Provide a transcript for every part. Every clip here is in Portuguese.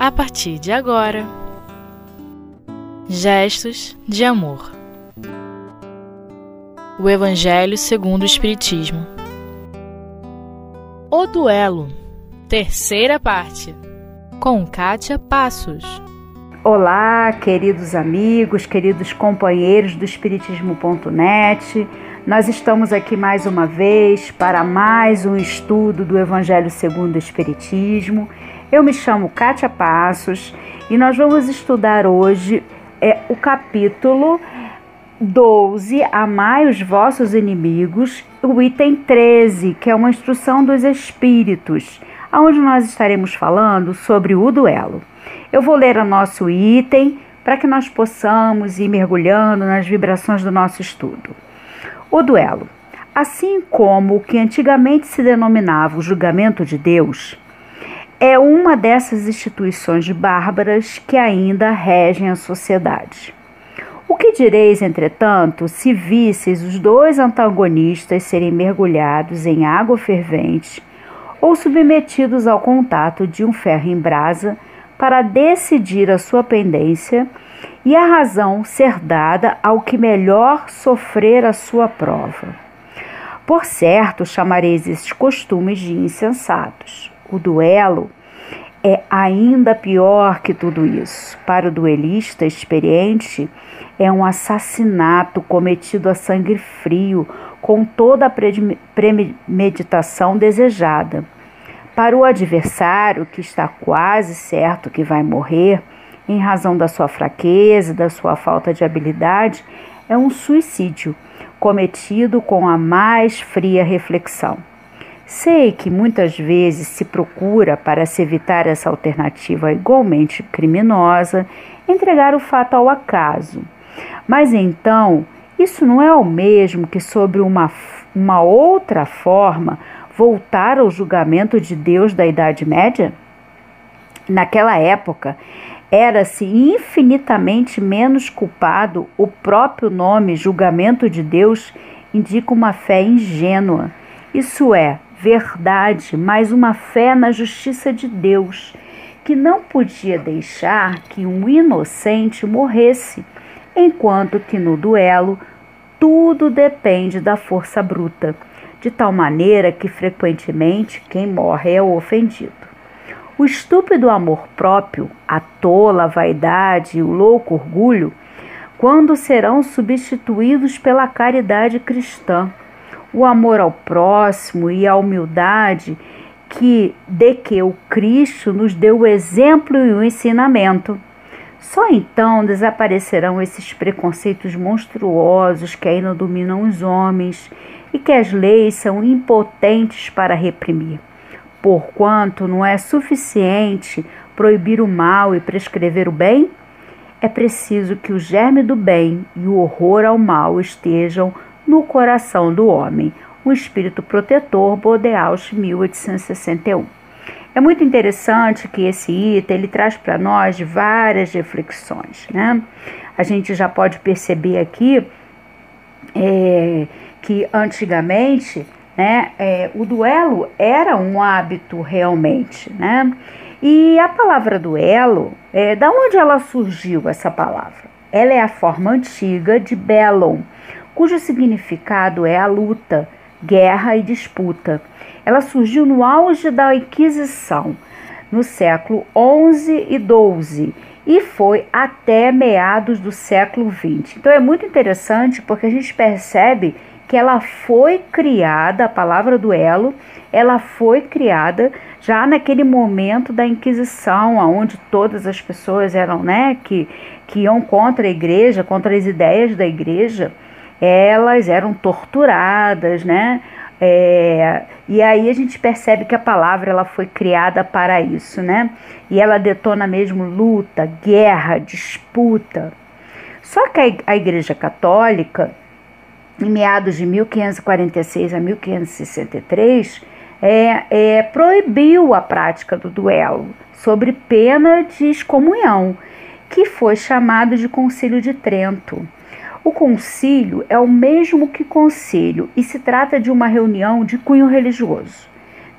a partir de agora. Gestos de amor. O Evangelho segundo o Espiritismo. O duelo. Terceira parte. Com Kátia Passos. Olá, queridos amigos, queridos companheiros do Espiritismo.net. Nós estamos aqui mais uma vez para mais um estudo do Evangelho segundo o Espiritismo. Eu me chamo Kátia Passos e nós vamos estudar hoje é, o capítulo 12, Amai os vossos inimigos, o item 13, que é uma instrução dos espíritos, onde nós estaremos falando sobre o duelo. Eu vou ler o nosso item para que nós possamos ir mergulhando nas vibrações do nosso estudo. O duelo. Assim como o que antigamente se denominava o julgamento de Deus, é uma dessas instituições bárbaras que ainda regem a sociedade. O que direis, entretanto, se visseis os dois antagonistas serem mergulhados em água fervente ou submetidos ao contato de um ferro em brasa para decidir a sua pendência e a razão ser dada ao que melhor sofrer a sua prova? Por certo, chamareis esses costumes de insensatos. O duelo é ainda pior que tudo isso. Para o duelista experiente, é um assassinato cometido a sangue frio, com toda a premeditação desejada. Para o adversário, que está quase certo que vai morrer, em razão da sua fraqueza, da sua falta de habilidade, é um suicídio cometido com a mais fria reflexão. Sei que muitas vezes se procura, para se evitar essa alternativa igualmente criminosa, entregar o fato ao acaso. Mas então, isso não é o mesmo que, sobre uma, uma outra forma, voltar ao julgamento de Deus da Idade Média? Naquela época, era-se infinitamente menos culpado, o próprio nome julgamento de Deus indica uma fé ingênua, isso é, verdade, mas uma fé na justiça de Deus, que não podia deixar que um inocente morresse, enquanto que no duelo tudo depende da força bruta, de tal maneira que frequentemente quem morre é o ofendido. O estúpido amor próprio, a tola vaidade e o louco orgulho, quando serão substituídos pela caridade cristã, o amor ao próximo e a humildade que de que o Cristo nos deu o exemplo e o ensinamento. Só então desaparecerão esses preconceitos monstruosos que ainda dominam os homens e que as leis são impotentes para reprimir. Porquanto não é suficiente proibir o mal e prescrever o bem, é preciso que o germe do bem e o horror ao mal estejam no coração do homem. O espírito protetor, Bodeausch, 1861. É muito interessante que esse item ele traz para nós várias reflexões, né? A gente já pode perceber aqui é, que antigamente, né, é, o duelo era um hábito realmente, né? E a palavra duelo, é, da onde ela surgiu essa palavra? Ela é a forma antiga de bellum, cujo significado é a luta, guerra e disputa. Ela surgiu no auge da Inquisição, no século XI e XII, e foi até meados do século XX. Então é muito interessante porque a gente percebe que ela foi criada, a palavra duelo, ela foi criada já naquele momento da Inquisição, onde todas as pessoas eram, né, que, que iam contra a igreja, contra as ideias da igreja, elas eram torturadas, né? É, e aí a gente percebe que a palavra ela foi criada para isso, né? E ela detona mesmo luta, guerra, disputa. Só que a Igreja Católica, em meados de 1546 a 1563, é, é, proibiu a prática do duelo, sobre pena de excomunhão, que foi chamado de Concílio de Trento. O concílio é o mesmo que conselho e se trata de uma reunião de cunho religioso.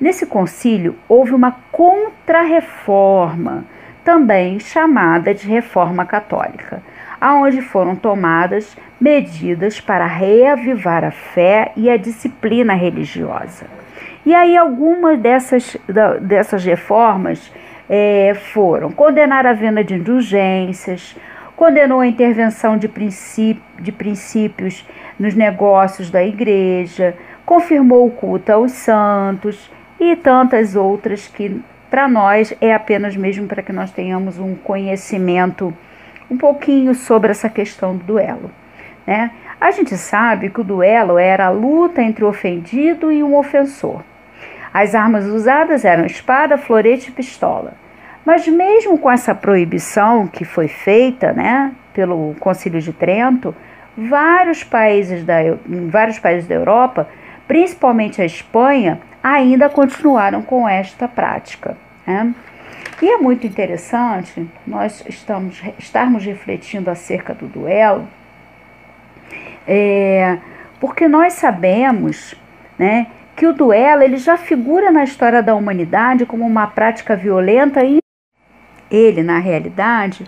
Nesse concílio houve uma contrarreforma também chamada de Reforma Católica, aonde foram tomadas medidas para reavivar a fé e a disciplina religiosa. E aí algumas dessas, dessas reformas é, foram condenar a venda de indulgências, condenou a intervenção de, princípio, de princípios nos negócios da igreja, confirmou o culto aos santos e tantas outras que para nós é apenas mesmo para que nós tenhamos um conhecimento um pouquinho sobre essa questão do duelo. Né? A gente sabe que o duelo era a luta entre o ofendido e um ofensor. As armas usadas eram espada, florete e pistola. Mas mesmo com essa proibição que foi feita né, pelo Concílio de Trento, vários países da, vários países da Europa, principalmente a Espanha, ainda continuaram com esta prática. Né? E é muito interessante nós estamos, estarmos refletindo acerca do duelo, é, porque nós sabemos né, que o duelo ele já figura na história da humanidade como uma prática violenta e ele, na realidade,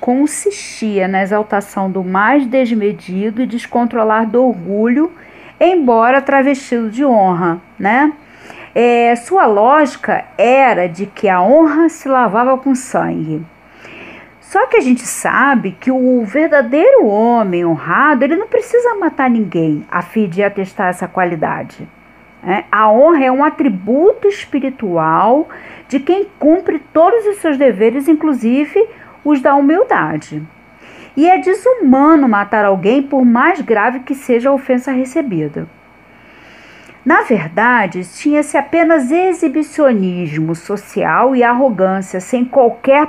consistia na exaltação do mais desmedido e descontrolar do orgulho, embora travestido de honra, né? É, sua lógica era de que a honra se lavava com sangue. Só que a gente sabe que o verdadeiro homem honrado, ele não precisa matar ninguém a fim de atestar essa qualidade. É, a honra é um atributo espiritual de quem cumpre todos os seus deveres, inclusive os da humildade. E é desumano matar alguém, por mais grave que seja a ofensa recebida. Na verdade, tinha-se apenas exibicionismo social e arrogância, sem qualquer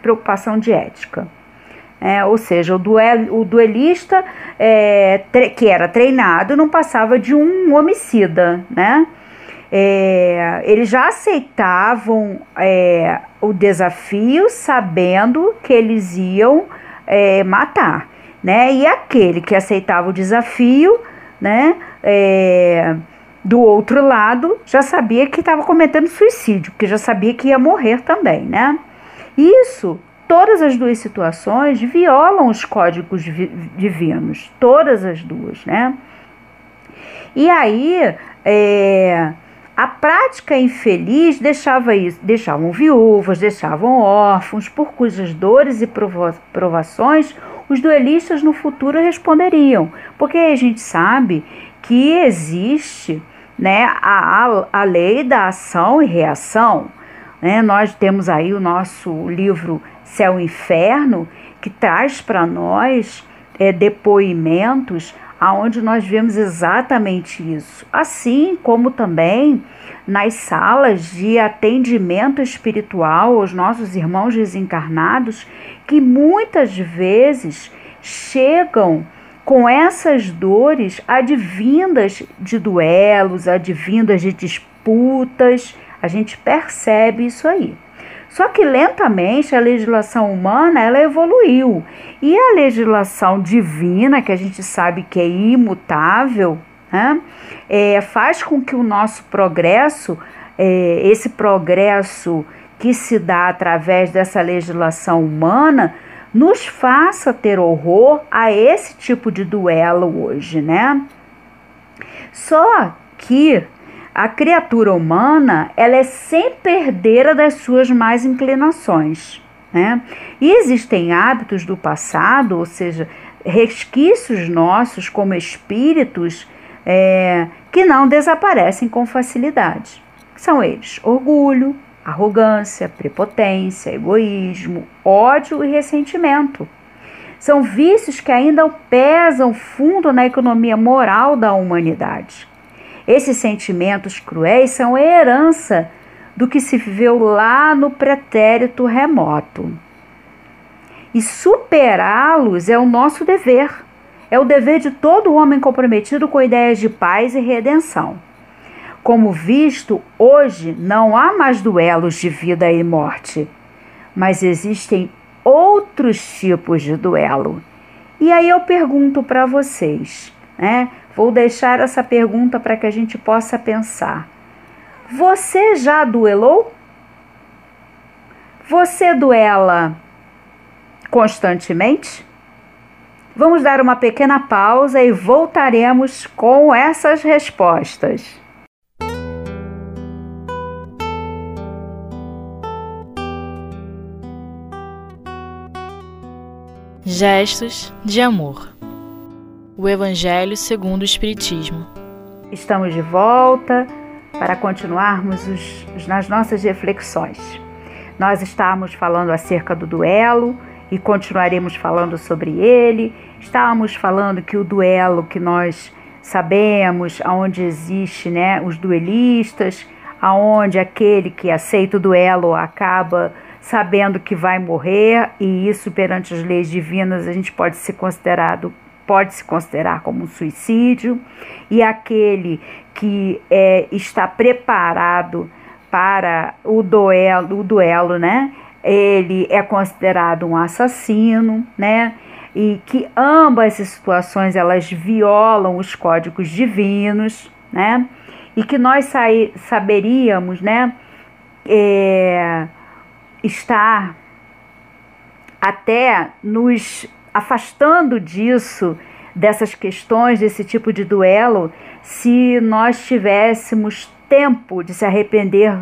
preocupação de ética. É, ou seja, o, duel, o duelista é, que era treinado não passava de um homicida, né? É, eles já aceitavam é, o desafio sabendo que eles iam é, matar, né? E aquele que aceitava o desafio, né? É, do outro lado já sabia que estava cometendo suicídio, porque já sabia que ia morrer também, né? Isso Todas as duas situações violam os códigos divinos, todas as duas, né? E aí, é, a prática infeliz deixava isso, deixavam viúvas, deixavam órfãos, por cujas dores e provações os duelistas no futuro responderiam, porque a gente sabe que existe né, a, a lei da ação e reação. Né? Nós temos aí o nosso livro Céu e Inferno, que traz para nós é, depoimentos aonde nós vemos exatamente isso. Assim como também nas salas de atendimento espiritual aos nossos irmãos desencarnados, que muitas vezes chegam com essas dores advindas de duelos, advindas de disputas, a gente percebe isso aí. Só que lentamente a legislação humana ela evoluiu e a legislação divina, que a gente sabe que é imutável, né, é, faz com que o nosso progresso, é, esse progresso que se dá através dessa legislação humana, nos faça ter horror a esse tipo de duelo hoje, né? Só que a criatura humana ela é sempre herdeira das suas mais inclinações. Né? E existem hábitos do passado, ou seja, resquícios nossos como espíritos é, que não desaparecem com facilidade. São eles: orgulho, arrogância, prepotência, egoísmo, ódio e ressentimento. São vícios que ainda pesam fundo na economia moral da humanidade. Esses sentimentos cruéis são herança do que se viveu lá no pretérito remoto. E superá-los é o nosso dever. É o dever de todo homem comprometido com ideias de paz e redenção. Como visto, hoje não há mais duelos de vida e morte, mas existem outros tipos de duelo. E aí eu pergunto para vocês, né? Vou deixar essa pergunta para que a gente possa pensar. Você já duelou? Você duela constantemente? Vamos dar uma pequena pausa e voltaremos com essas respostas. Gestos de amor. O Evangelho segundo o Espiritismo. Estamos de volta para continuarmos os, nas nossas reflexões. Nós estávamos falando acerca do duelo e continuaremos falando sobre ele. Estávamos falando que o duelo que nós sabemos, aonde existe, né, os duelistas, aonde aquele que aceita o duelo acaba sabendo que vai morrer e isso perante as leis divinas a gente pode ser considerado pode se considerar como um suicídio e aquele que é, está preparado para o duelo, o duelo, né? Ele é considerado um assassino, né? E que ambas as situações elas violam os códigos divinos, né? E que nós saberíamos, né? É, estar até nos afastando disso, dessas questões, desse tipo de duelo, se nós tivéssemos tempo de se arrepender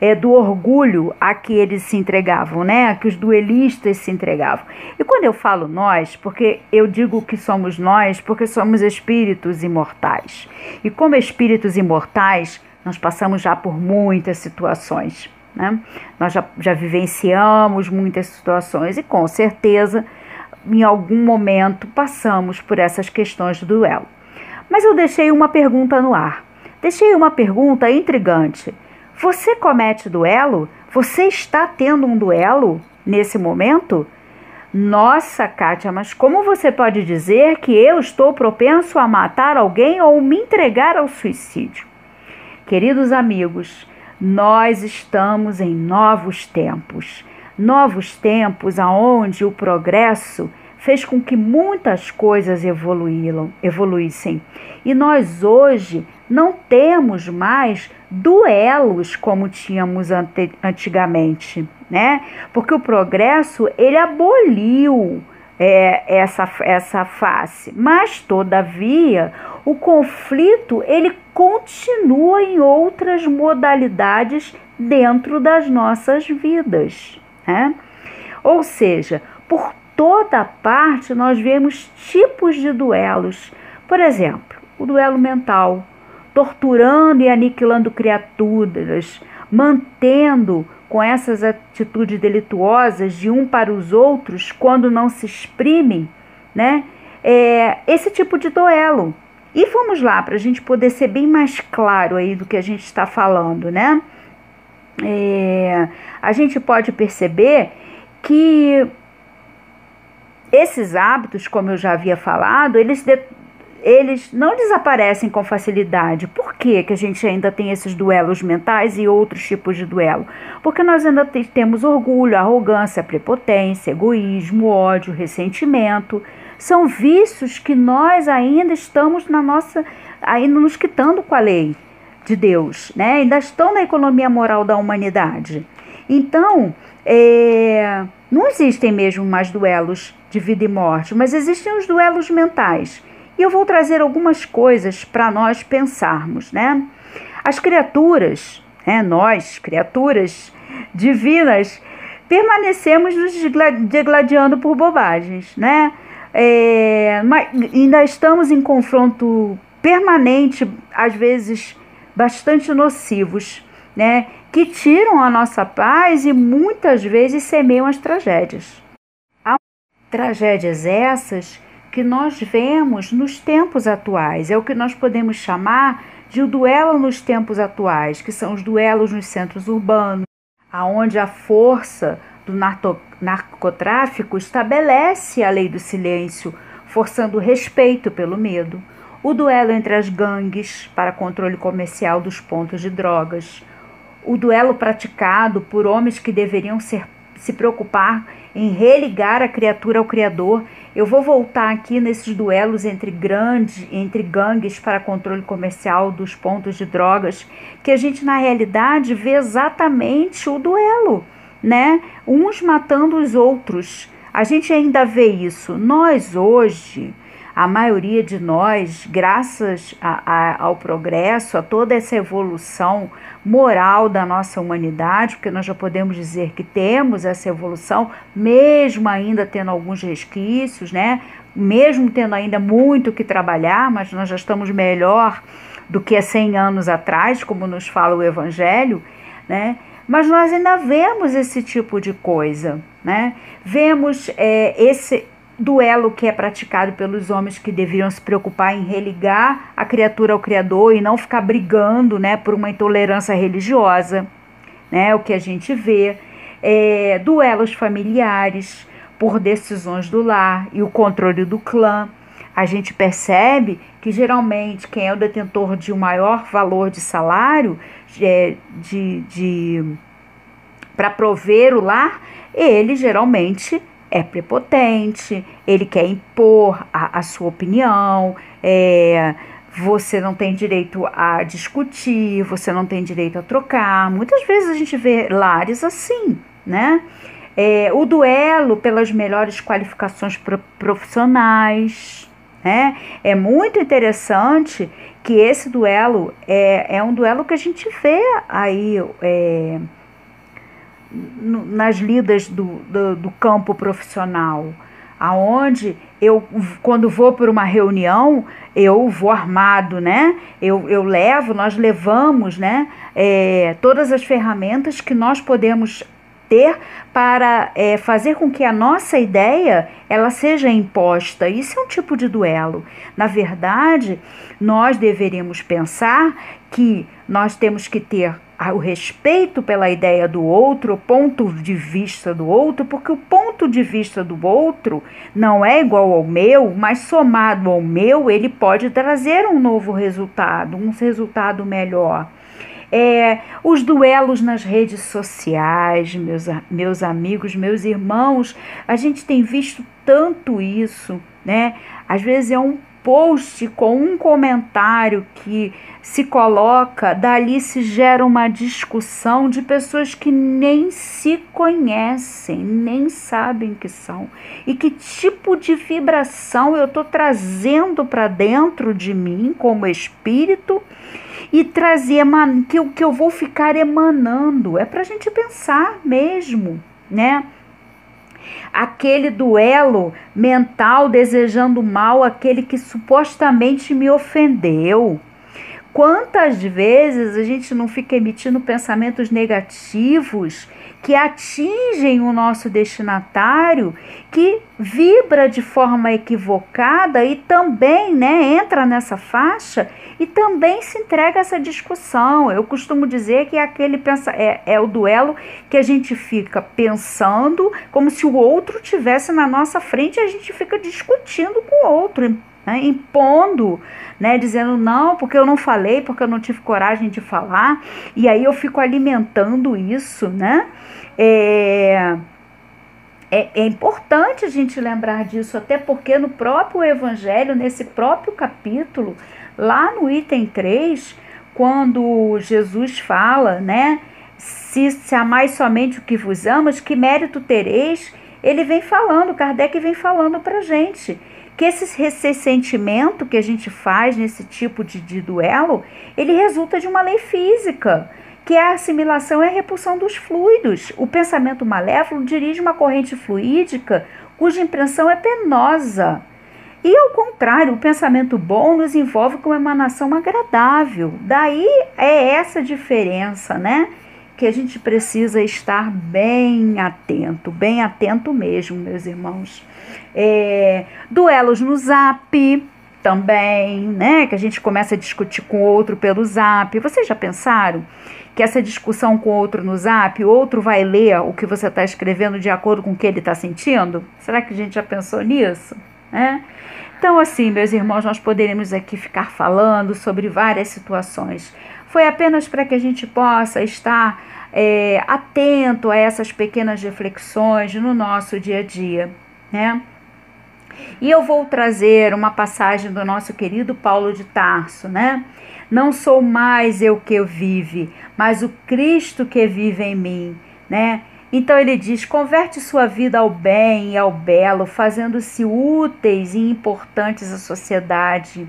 é, do orgulho a que eles se entregavam, né? A que os duelistas se entregavam. E quando eu falo nós, porque eu digo que somos nós, porque somos espíritos imortais. E como espíritos imortais, nós passamos já por muitas situações. Né? Nós já, já vivenciamos muitas situações e com certeza em algum momento passamos por essas questões do duelo. Mas eu deixei uma pergunta no ar. Deixei uma pergunta intrigante. Você comete duelo? Você está tendo um duelo nesse momento? Nossa, Kátia, mas como você pode dizer que eu estou propenso a matar alguém ou me entregar ao suicídio? Queridos amigos, nós estamos em novos tempos. Novos tempos aonde o progresso fez com que muitas coisas evoluíram, evoluíssem. E nós hoje não temos mais duelos como tínhamos ante, antigamente, né? Porque o progresso ele aboliu é, essa, essa face, mas todavia o conflito ele continua em outras modalidades dentro das nossas vidas. Né? Ou seja, por toda parte nós vemos tipos de duelos. Por exemplo, o duelo mental, torturando e aniquilando criaturas, mantendo com essas atitudes delituosas de um para os outros quando não se exprimem, né? É, esse tipo de duelo. E vamos lá, para a gente poder ser bem mais claro aí do que a gente está falando, né? É, a gente pode perceber que esses hábitos, como eu já havia falado, eles, de, eles não desaparecem com facilidade. Por que, que a gente ainda tem esses duelos mentais e outros tipos de duelo? Porque nós ainda temos orgulho, arrogância, prepotência, egoísmo, ódio, ressentimento são vícios que nós ainda estamos na nossa, ainda nos quitando com a lei de Deus, né? Ainda estão na economia moral da humanidade. Então, é, não existem mesmo mais duelos de vida e morte, mas existem os duelos mentais. E eu vou trazer algumas coisas para nós pensarmos, né? As criaturas, né, nós, criaturas divinas, permanecemos nos degladiando por bobagens, né? É, ainda estamos em confronto permanente, às vezes bastante nocivos, né? Que tiram a nossa paz e muitas vezes semeiam as tragédias. Há tragédias essas que nós vemos nos tempos atuais, é o que nós podemos chamar de o duelo nos tempos atuais, que são os duelos nos centros urbanos, aonde a força do narcotráfico estabelece a lei do silêncio, forçando o respeito pelo medo. O duelo entre as gangues para controle comercial dos pontos de drogas. O duelo praticado por homens que deveriam ser, se preocupar em religar a criatura ao Criador. Eu vou voltar aqui nesses duelos entre grandes, entre gangues para controle comercial dos pontos de drogas, que a gente na realidade vê exatamente o duelo né? Uns matando os outros. A gente ainda vê isso. Nós hoje, a maioria de nós, graças a, a, ao progresso, a toda essa evolução moral da nossa humanidade, porque nós já podemos dizer que temos essa evolução, mesmo ainda tendo alguns resquícios, né? Mesmo tendo ainda muito que trabalhar, mas nós já estamos melhor do que há 100 anos atrás, como nos fala o Evangelho, né? Mas nós ainda vemos esse tipo de coisa, né? Vemos é, esse duelo que é praticado pelos homens que deveriam se preocupar em religar a criatura ao Criador e não ficar brigando, né, por uma intolerância religiosa, né? O que a gente vê é, duelos familiares por decisões do lar e o controle do clã a gente percebe que geralmente quem é o detentor de um maior valor de salário é, de, de para prover o lar, ele geralmente é prepotente, ele quer impor a, a sua opinião, é, você não tem direito a discutir, você não tem direito a trocar. Muitas vezes a gente vê lares assim, né? É, o duelo pelas melhores qualificações profissionais, né? É muito interessante que esse duelo é, é um duelo que a gente vê aí é, nas lidas do, do, do campo profissional aonde eu quando vou para uma reunião eu vou armado né eu, eu levo nós levamos né é, todas as ferramentas que nós podemos ter para é, fazer com que a nossa ideia ela seja imposta. Isso é um tipo de duelo. Na verdade, nós deveríamos pensar que nós temos que ter o respeito pela ideia do outro, o ponto de vista do outro, porque o ponto de vista do outro não é igual ao meu, mas somado ao meu, ele pode trazer um novo resultado, um resultado melhor é, os duelos nas redes sociais, meus, meus amigos, meus irmãos, a gente tem visto tanto isso, né? Às vezes é um post com um comentário que se coloca, dali se gera uma discussão de pessoas que nem se conhecem, nem sabem que são. E que tipo de vibração eu estou trazendo para dentro de mim como espírito e trazer que o que eu vou ficar emanando. É para a gente pensar mesmo, né? Aquele duelo mental desejando mal aquele que supostamente me ofendeu. Quantas vezes a gente não fica emitindo pensamentos negativos que atingem o nosso destinatário, que vibra de forma equivocada e também né, entra nessa faixa e também se entrega a essa discussão. Eu costumo dizer que é aquele pensa, é, é o duelo que a gente fica pensando como se o outro tivesse na nossa frente e a gente fica discutindo com o outro, né, impondo, né, dizendo não, porque eu não falei, porque eu não tive coragem de falar, e aí eu fico alimentando isso, né? É, é, é, importante a gente lembrar disso, até porque no próprio Evangelho, nesse próprio capítulo, lá no item 3, quando Jesus fala, né? Se, se amais somente o que vos amas, que mérito tereis? Ele vem falando, Kardec vem falando para gente que esse ressentimento que a gente faz nesse tipo de, de duelo, ele resulta de uma lei física que é a assimilação e a repulsão dos fluidos. O pensamento malévolo dirige uma corrente fluídica cuja impressão é penosa. E ao contrário, o pensamento bom nos envolve com uma emanação agradável. Daí é essa diferença, né? Que a gente precisa estar bem atento, bem atento mesmo, meus irmãos. É, duelos no zap também, né? Que a gente começa a discutir com outro pelo zap. Vocês já pensaram? Que essa discussão com outro no zap, outro vai ler o que você está escrevendo de acordo com o que ele está sentindo? Será que a gente já pensou nisso? É? Então, assim, meus irmãos, nós poderíamos aqui ficar falando sobre várias situações. Foi apenas para que a gente possa estar é, atento a essas pequenas reflexões no nosso dia a dia, né? E eu vou trazer uma passagem do nosso querido Paulo de Tarso, né? Não sou mais eu que vive, mas o Cristo que vive em mim, né? Então ele diz: converte sua vida ao bem e ao belo, fazendo-se úteis e importantes à sociedade.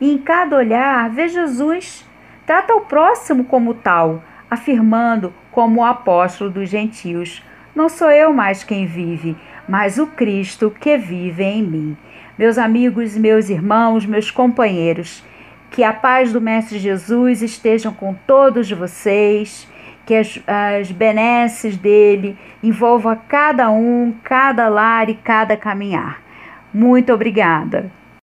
E em cada olhar, vê Jesus. Trata o próximo como tal, afirmando, como o apóstolo dos gentios: Não sou eu mais quem vive, mas o Cristo que vive em mim. Meus amigos, meus irmãos, meus companheiros, que a paz do Mestre Jesus estejam com todos vocês que as, as benesses dele envolva cada um, cada lar e cada caminhar. Muito obrigada.